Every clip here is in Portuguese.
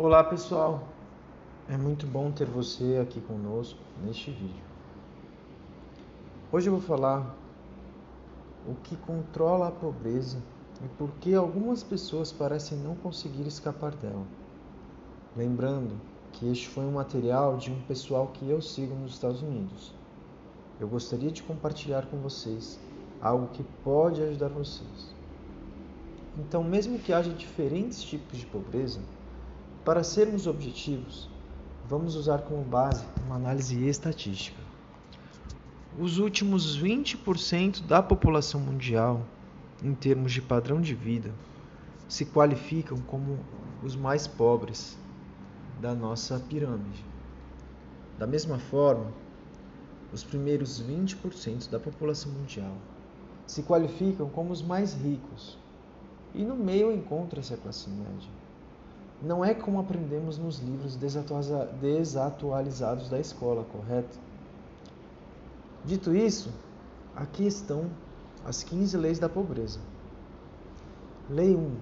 Olá pessoal, é muito bom ter você aqui conosco neste vídeo. Hoje eu vou falar o que controla a pobreza e por que algumas pessoas parecem não conseguir escapar dela. Lembrando que este foi um material de um pessoal que eu sigo nos Estados Unidos. Eu gostaria de compartilhar com vocês algo que pode ajudar vocês. Então, mesmo que haja diferentes tipos de pobreza, para sermos objetivos, vamos usar como base uma análise estatística. Os últimos 20% da população mundial, em termos de padrão de vida, se qualificam como os mais pobres da nossa pirâmide. Da mesma forma, os primeiros 20% da população mundial se qualificam como os mais ricos. E no meio encontra-se a classe média não é como aprendemos nos livros desatualizados da escola, correto? Dito isso, aqui estão as 15 leis da pobreza. Lei 1.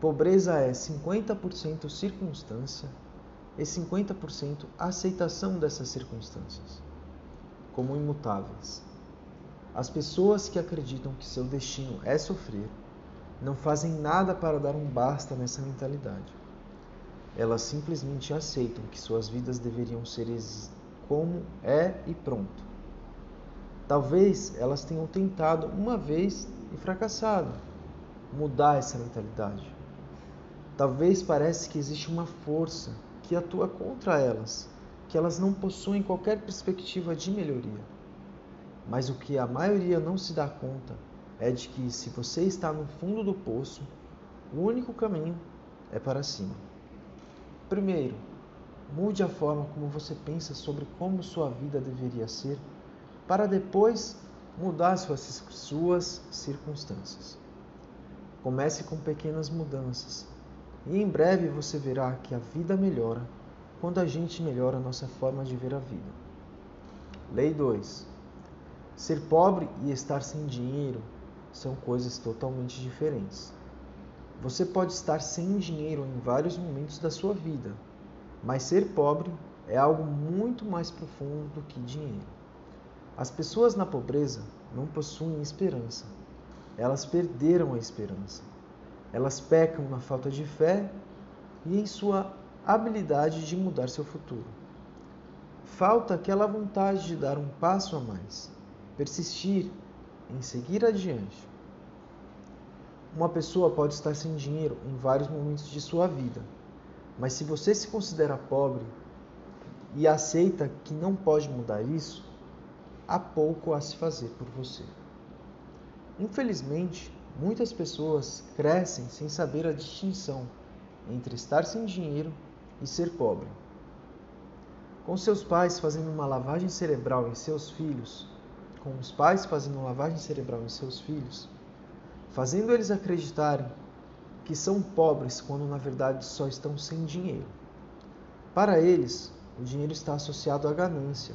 Pobreza é 50% circunstância e 50% aceitação dessas circunstâncias, como imutáveis. As pessoas que acreditam que seu destino é sofrer não fazem nada para dar um basta nessa mentalidade. Elas simplesmente aceitam que suas vidas deveriam ser como é e pronto. Talvez elas tenham tentado uma vez e fracassado mudar essa mentalidade. Talvez pareça que existe uma força que atua contra elas, que elas não possuem qualquer perspectiva de melhoria. Mas o que a maioria não se dá conta é de que se você está no fundo do poço, o único caminho é para cima. Primeiro, mude a forma como você pensa sobre como sua vida deveria ser, para depois mudar suas, suas circunstâncias. Comece com pequenas mudanças e em breve você verá que a vida melhora quando a gente melhora a nossa forma de ver a vida. Lei 2. Ser pobre e estar sem dinheiro são coisas totalmente diferentes. Você pode estar sem dinheiro em vários momentos da sua vida, mas ser pobre é algo muito mais profundo do que dinheiro. As pessoas na pobreza não possuem esperança. Elas perderam a esperança. Elas pecam na falta de fé e em sua habilidade de mudar seu futuro. Falta aquela vontade de dar um passo a mais, persistir em seguir adiante. Uma pessoa pode estar sem dinheiro em vários momentos de sua vida, mas se você se considera pobre e aceita que não pode mudar isso, há pouco a se fazer por você. Infelizmente, muitas pessoas crescem sem saber a distinção entre estar sem dinheiro e ser pobre. Com seus pais fazendo uma lavagem cerebral em seus filhos, com os pais fazendo lavagem cerebral em seus filhos, fazendo eles acreditarem que são pobres quando na verdade só estão sem dinheiro. Para eles, o dinheiro está associado à ganância,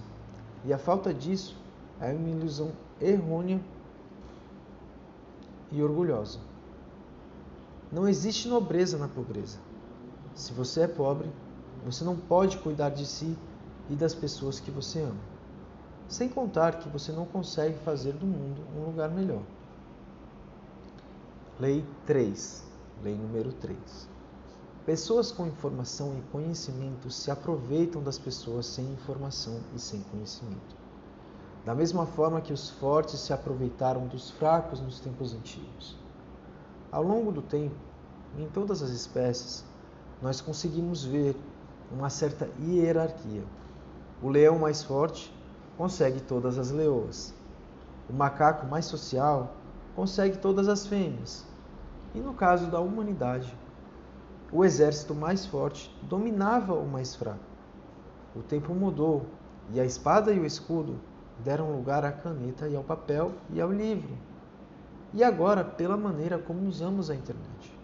e a falta disso é uma ilusão errônea e orgulhosa. Não existe nobreza na pobreza. Se você é pobre, você não pode cuidar de si e das pessoas que você ama. Sem contar que você não consegue fazer do mundo um lugar melhor. Lei 3, lei número 3. Pessoas com informação e conhecimento se aproveitam das pessoas sem informação e sem conhecimento. Da mesma forma que os fortes se aproveitaram dos fracos nos tempos antigos. Ao longo do tempo, em todas as espécies, nós conseguimos ver uma certa hierarquia. O leão mais forte consegue todas as leoas. O macaco mais social consegue todas as fêmeas. E no caso da humanidade, o exército mais forte dominava o mais fraco. O tempo mudou e a espada e o escudo deram lugar à caneta e ao papel e ao livro. E agora, pela maneira como usamos a internet.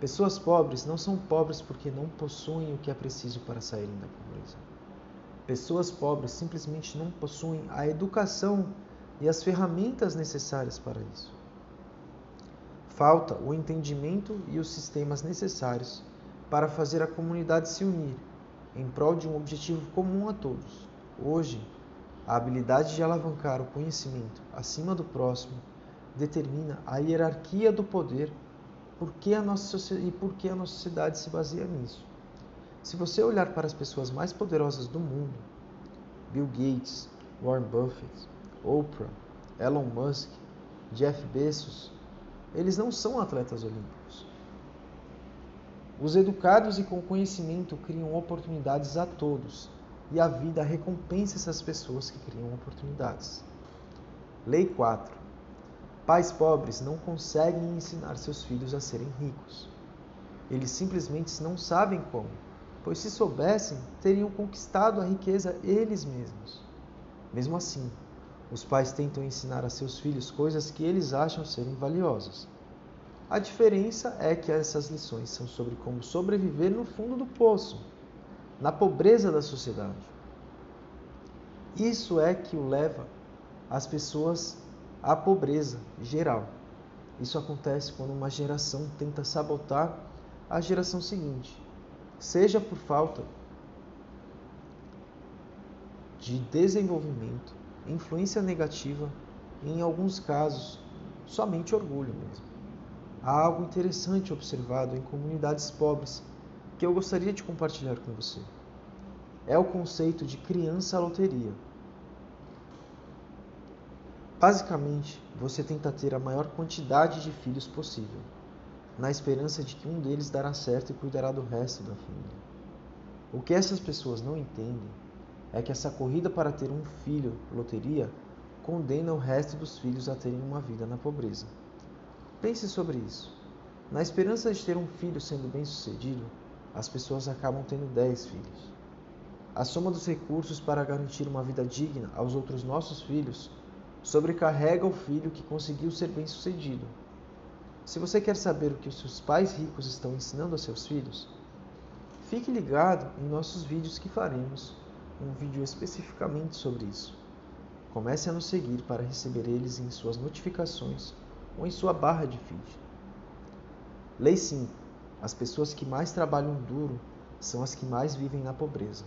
Pessoas pobres não são pobres porque não possuem o que é preciso para saírem da pobreza. Pessoas pobres simplesmente não possuem a educação e as ferramentas necessárias para isso. Falta o entendimento e os sistemas necessários para fazer a comunidade se unir em prol de um objetivo comum a todos. Hoje, a habilidade de alavancar o conhecimento acima do próximo determina a hierarquia do poder porque a nossa, e por que a nossa sociedade se baseia nisso. Se você olhar para as pessoas mais poderosas do mundo, Bill Gates, Warren Buffett, Oprah, Elon Musk, Jeff Bezos, eles não são atletas olímpicos. Os educados e com conhecimento criam oportunidades a todos, e a vida recompensa essas pessoas que criam oportunidades. Lei 4. Pais pobres não conseguem ensinar seus filhos a serem ricos. Eles simplesmente não sabem como pois se soubessem, teriam conquistado a riqueza eles mesmos. Mesmo assim, os pais tentam ensinar a seus filhos coisas que eles acham serem valiosas. A diferença é que essas lições são sobre como sobreviver no fundo do poço, na pobreza da sociedade. Isso é que o leva as pessoas à pobreza geral. Isso acontece quando uma geração tenta sabotar a geração seguinte seja por falta de desenvolvimento, influência negativa e, em alguns casos, somente orgulho mesmo. Há algo interessante observado em comunidades pobres que eu gostaria de compartilhar com você. É o conceito de criança loteria. Basicamente, você tenta ter a maior quantidade de filhos possível na esperança de que um deles dará certo e cuidará do resto da família. O que essas pessoas não entendem é que essa corrida para ter um filho, loteria, condena o resto dos filhos a terem uma vida na pobreza. Pense sobre isso. Na esperança de ter um filho sendo bem-sucedido, as pessoas acabam tendo dez filhos. A soma dos recursos para garantir uma vida digna aos outros nossos filhos sobrecarrega o filho que conseguiu ser bem-sucedido se você quer saber o que os seus pais ricos estão ensinando aos seus filhos, fique ligado em nossos vídeos que faremos um vídeo especificamente sobre isso. Comece a nos seguir para receber eles em suas notificações ou em sua barra de feed. Lei 5. As pessoas que mais trabalham duro são as que mais vivem na pobreza.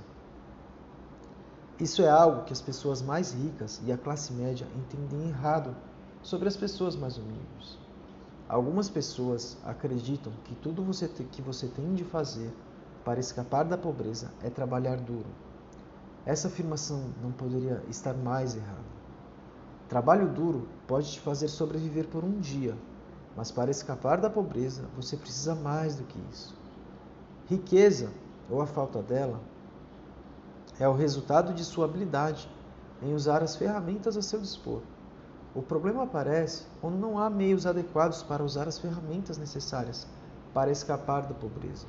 Isso é algo que as pessoas mais ricas e a classe média entendem errado sobre as pessoas mais humildes. Algumas pessoas acreditam que tudo você que você tem de fazer para escapar da pobreza é trabalhar duro. Essa afirmação não poderia estar mais errada. Trabalho duro pode te fazer sobreviver por um dia, mas para escapar da pobreza você precisa mais do que isso. Riqueza, ou a falta dela, é o resultado de sua habilidade em usar as ferramentas a seu dispor. O problema aparece quando não há meios adequados para usar as ferramentas necessárias para escapar da pobreza.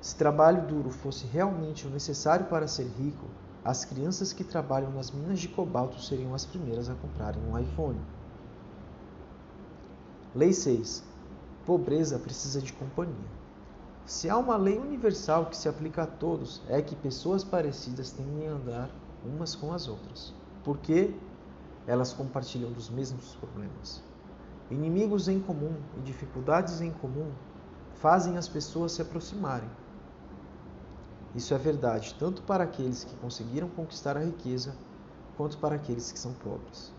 Se trabalho duro fosse realmente o necessário para ser rico, as crianças que trabalham nas minas de cobalto seriam as primeiras a comprarem um iPhone. Lei 6. Pobreza precisa de companhia. Se há uma lei universal que se aplica a todos, é que pessoas parecidas tendem a andar umas com as outras. Porque elas compartilham dos mesmos problemas. Inimigos em comum e dificuldades em comum fazem as pessoas se aproximarem. Isso é verdade tanto para aqueles que conseguiram conquistar a riqueza, quanto para aqueles que são pobres.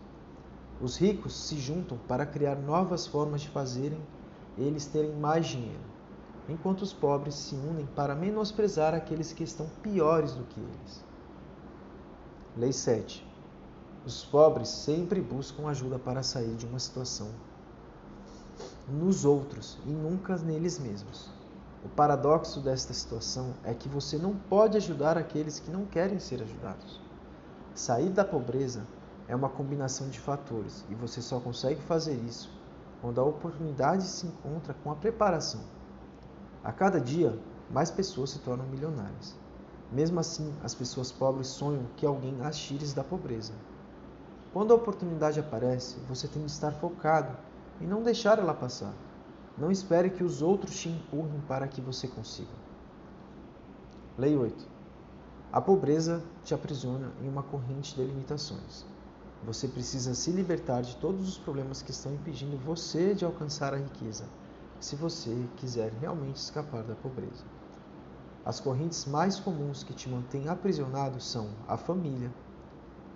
Os ricos se juntam para criar novas formas de fazerem eles terem mais dinheiro, enquanto os pobres se unem para menosprezar aqueles que estão piores do que eles. Lei 7. Os pobres sempre buscam ajuda para sair de uma situação nos outros e nunca neles mesmos. O paradoxo desta situação é que você não pode ajudar aqueles que não querem ser ajudados. Sair da pobreza é uma combinação de fatores e você só consegue fazer isso quando a oportunidade se encontra com a preparação. A cada dia, mais pessoas se tornam milionárias. Mesmo assim, as pessoas pobres sonham que alguém as tire da pobreza. Quando a oportunidade aparece, você tem de estar focado e não deixar ela passar. Não espere que os outros te empurrem para que você consiga. Lei 8. A pobreza te aprisiona em uma corrente de limitações. Você precisa se libertar de todos os problemas que estão impedindo você de alcançar a riqueza se você quiser realmente escapar da pobreza. As correntes mais comuns que te mantêm aprisionado são a família,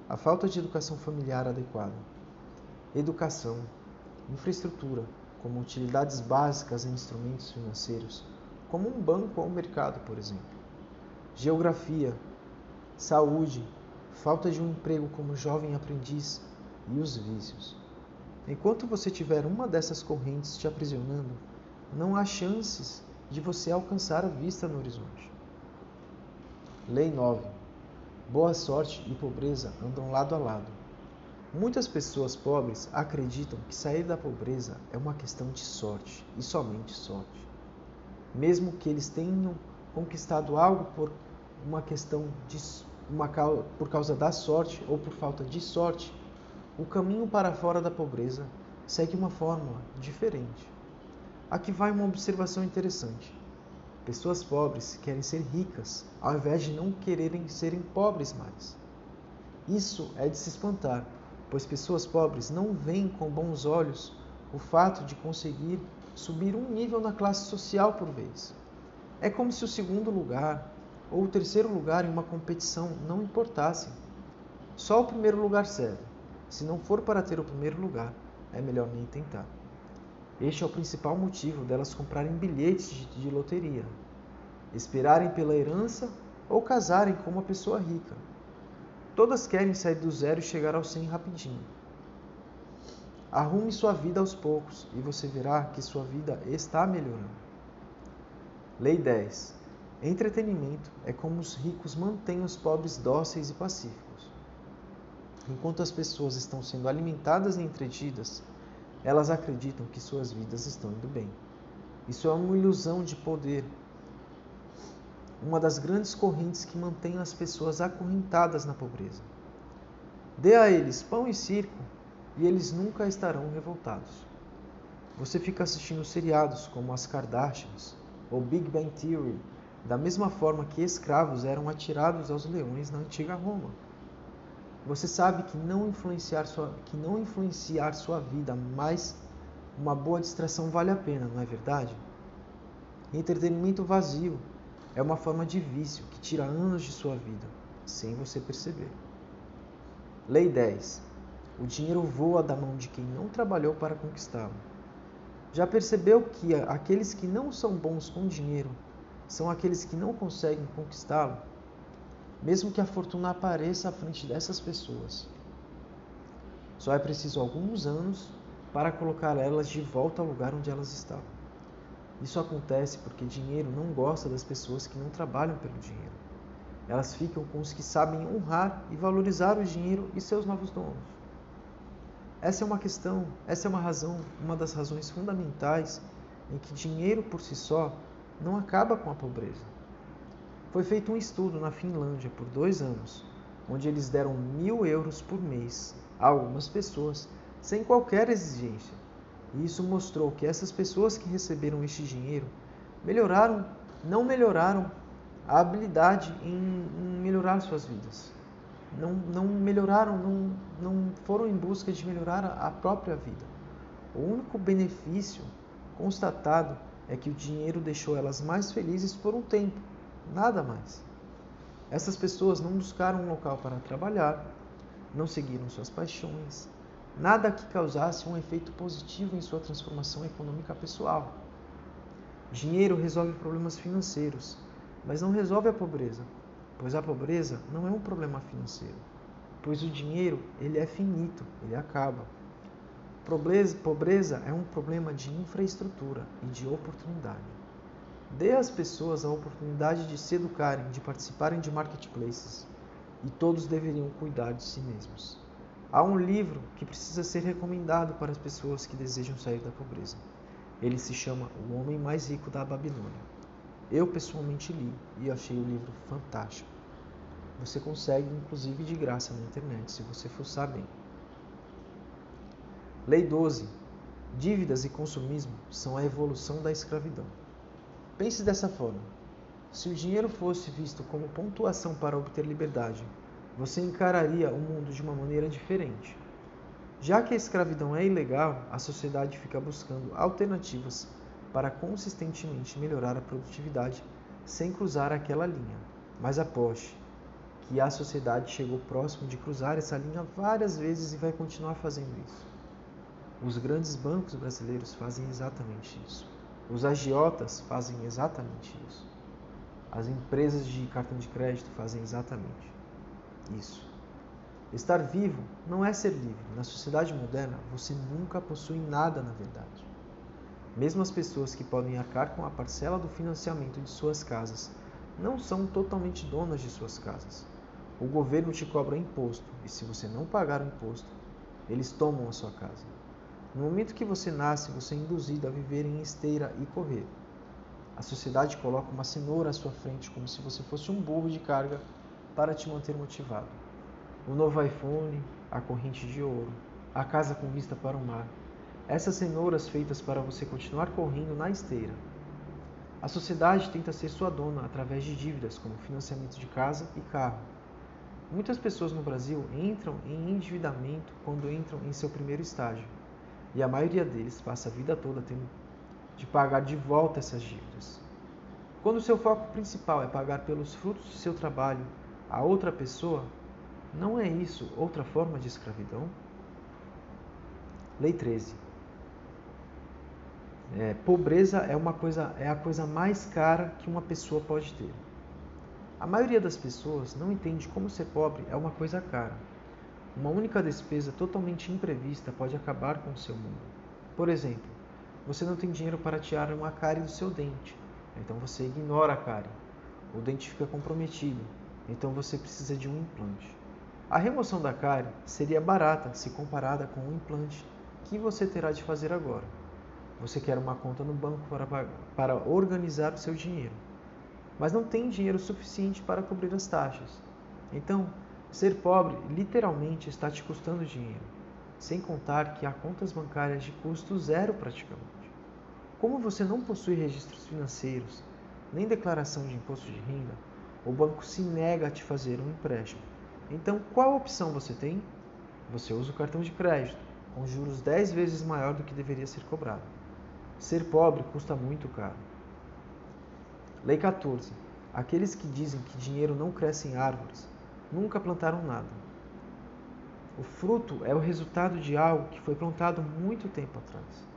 a falta de educação familiar adequada, educação, infraestrutura, como utilidades básicas em instrumentos financeiros, como um banco ou um mercado, por exemplo, geografia, saúde, falta de um emprego como jovem aprendiz e os vícios. Enquanto você tiver uma dessas correntes te aprisionando, não há chances de você alcançar a vista no horizonte. Lei 9. Boa sorte e pobreza andam lado a lado. Muitas pessoas pobres acreditam que sair da pobreza é uma questão de sorte e somente sorte. Mesmo que eles tenham conquistado algo por uma questão de uma, por causa da sorte ou por falta de sorte, o caminho para fora da pobreza segue uma fórmula diferente. Aqui vai uma observação interessante. Pessoas pobres querem ser ricas, ao invés de não quererem serem pobres mais. Isso é de se espantar, pois pessoas pobres não veem com bons olhos o fato de conseguir subir um nível na classe social por vez. É como se o segundo lugar ou o terceiro lugar em uma competição não importassem. Só o primeiro lugar serve. Se não for para ter o primeiro lugar, é melhor nem tentar. Este é o principal motivo delas comprarem bilhetes de, loteria, esperarem pela herança ou casarem com uma pessoa rica. Todas querem sair do zero e chegar ao 100 rapidinho. Arrume sua vida aos poucos e você verá que sua vida está melhorando. Lei 10. Entretenimento é como os ricos mantêm os pobres dóceis e pacíficos. Enquanto as pessoas estão sendo alimentadas e entretidas, elas acreditam que suas vidas estão indo bem. Isso é uma ilusão de poder, uma das grandes correntes que mantém as pessoas acorrentadas na pobreza. Dê a eles pão e circo e eles nunca estarão revoltados. Você fica assistindo seriados como As Kardashians ou Big Bang Theory, da mesma forma que escravos eram atirados aos leões na antiga Roma. Você sabe que não influenciar sua, que não influenciar sua vida, mas uma boa distração vale a pena, não é verdade? Entretenimento vazio é uma forma de vício que tira anos de sua vida, sem você perceber. Lei 10. O dinheiro voa da mão de quem não trabalhou para conquistá-lo. Já percebeu que aqueles que não são bons com dinheiro são aqueles que não conseguem conquistá-lo? Mesmo que a fortuna apareça à frente dessas pessoas. Só é preciso alguns anos para colocar elas de volta ao lugar onde elas estavam. Isso acontece porque dinheiro não gosta das pessoas que não trabalham pelo dinheiro. Elas ficam com os que sabem honrar e valorizar o dinheiro e seus novos donos. Essa é uma questão, essa é uma razão, uma das razões fundamentais em que dinheiro por si só não acaba com a pobreza. Foi feito um estudo na Finlândia por dois anos, onde eles deram mil euros por mês a algumas pessoas sem qualquer exigência. E isso mostrou que essas pessoas que receberam este dinheiro melhoraram, não melhoraram a habilidade em, em melhorar suas vidas. Não, não melhoraram, não, não foram em busca de melhorar a própria vida. O único benefício constatado é que o dinheiro deixou elas mais felizes por um tempo nada mais. Essas pessoas não buscaram um local para trabalhar, não seguiram suas paixões, nada que causasse um efeito positivo em sua transformação econômica pessoal. Dinheiro resolve problemas financeiros, mas não resolve a pobreza, pois a pobreza não é um problema financeiro, pois o dinheiro ele é finito, ele acaba. Pobreza, pobreza é um problema de infraestrutura e de oportunidade. Dê às pessoas a oportunidade de se educarem, de participarem de marketplaces, e todos deveriam cuidar de si mesmos. Há um livro que precisa ser recomendado para as pessoas que desejam sair da pobreza. Ele se chama O Homem Mais Rico da Babilônia. Eu pessoalmente li e achei o livro fantástico. Você consegue, inclusive, de graça na internet, se você for saber. Lei 12. Dívidas e consumismo são a evolução da escravidão. Pense dessa forma: se o dinheiro fosse visto como pontuação para obter liberdade, você encararia o mundo de uma maneira diferente. Já que a escravidão é ilegal, a sociedade fica buscando alternativas para consistentemente melhorar a produtividade sem cruzar aquela linha. Mas aposte que a sociedade chegou próximo de cruzar essa linha várias vezes e vai continuar fazendo isso. Os grandes bancos brasileiros fazem exatamente isso. Os agiotas fazem exatamente isso. As empresas de cartão de crédito fazem exatamente isso. Estar vivo não é ser livre. Na sociedade moderna, você nunca possui nada na verdade. Mesmo as pessoas que podem arcar com a parcela do financiamento de suas casas não são totalmente donas de suas casas. O governo te cobra imposto e se você não pagar o imposto, eles tomam a sua casa. No momento que você nasce, você é induzido a viver em esteira e correr. A sociedade coloca uma cenoura à sua frente como se você fosse um burro de carga para te manter motivado. O novo iPhone, a corrente de ouro, a casa com vista para o mar. Essas cenouras feitas para você continuar correndo na esteira. A sociedade tenta ser sua dona através de dívidas como financiamento de casa e carro Muitas pessoas no Brasil entram em endividamento quando entram em seu primeiro estágio, e a maioria deles passa a vida toda tendo de pagar de volta essas dívidas. Quando seu foco principal é pagar pelos frutos de seu trabalho a outra pessoa, não é isso outra forma de escravidão? Lei 13. É, pobreza é uma coisa é a coisa mais cara que uma pessoa pode ter. A maioria das pessoas não entende como ser pobre é uma coisa cara. Uma única despesa totalmente imprevista pode acabar com o seu mundo. Por exemplo, você não tem dinheiro para tirar uma cárie do seu dente, então você ignora a cárie. O dente fica comprometido, então você precisa de um implante. A remoção da cárie seria barata se comparada com o implante que você terá de fazer agora. Você quer uma conta no banco para, para organizar o seu dinheiro mas não tem dinheiro suficiente para cobrir as taxas. Então, ser pobre literalmente está te custando dinheiro, sem contar que há contas bancárias de custo zero praticamente. Como você não possui registros financeiros, nem declaração de imposto de renda, o banco se nega a te fazer um empréstimo. Então, qual opção você tem? Você usa o cartão de crédito, com juros 10 vezes maior do que deveria ser cobrado. Ser pobre custa muito caro. Lei 14. Aqueles que dizem que dinheiro não cresce em árvores nunca plantaram nada. O fruto é o resultado de algo que foi plantado muito tempo atrás.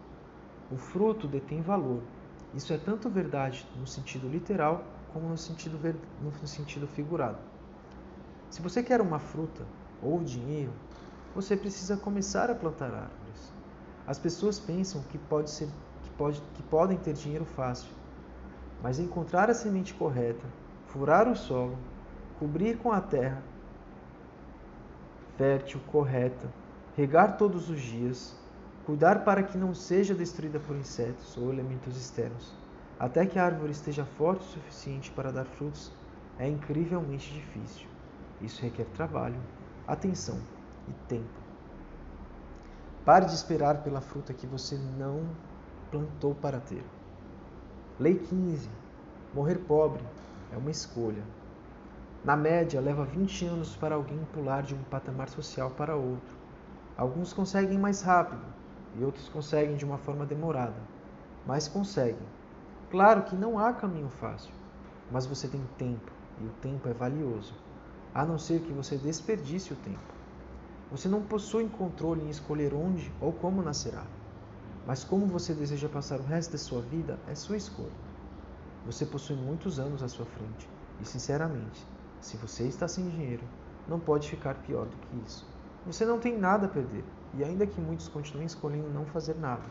O fruto detém valor. Isso é tanto verdade no sentido literal como no sentido, no sentido figurado. Se você quer uma fruta ou dinheiro, você precisa começar a plantar árvores. As pessoas pensam que, pode ser, que, pode, que podem ter dinheiro fácil mas encontrar a semente correta, furar o solo, cobrir com a terra fértil correta, regar todos os dias, cuidar para que não seja destruída por insetos ou elementos externos, até que a árvore esteja forte o suficiente para dar frutos, é incrivelmente difícil. Isso requer trabalho, atenção e tempo. Pare de esperar pela fruta que você não plantou para ter. Lei 15. Morrer pobre é uma escolha. Na média, leva 20 anos para alguém pular de um patamar social para outro. Alguns conseguem mais rápido e outros conseguem de uma forma demorada, mas conseguem. Claro que não há caminho fácil, mas você tem tempo e o tempo é valioso, a não ser que você desperdice o tempo. Você não possui controle em escolher onde ou como nascerá. Mas como você deseja passar o resto da sua vida é sua escolha. Você possui muitos anos à sua frente e, sinceramente, se você está sem dinheiro, não pode ficar pior do que isso. Você não tem nada a perder e, ainda que muitos continuem escolhendo não fazer nada.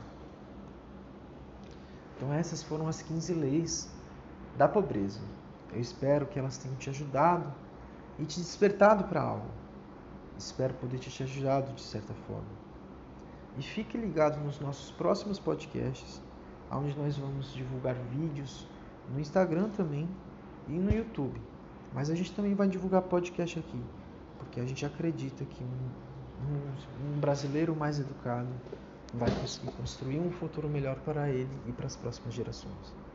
Então, essas foram as 15 leis da pobreza. Eu espero que elas tenham te ajudado e te despertado para algo. Espero poder ter te ajudado de certa forma. E fique ligado nos nossos próximos podcasts, onde nós vamos divulgar vídeos no Instagram também e no YouTube. Mas a gente também vai divulgar podcast aqui, porque a gente acredita que um, um, um brasileiro mais educado vai conseguir construir um futuro melhor para ele e para as próximas gerações.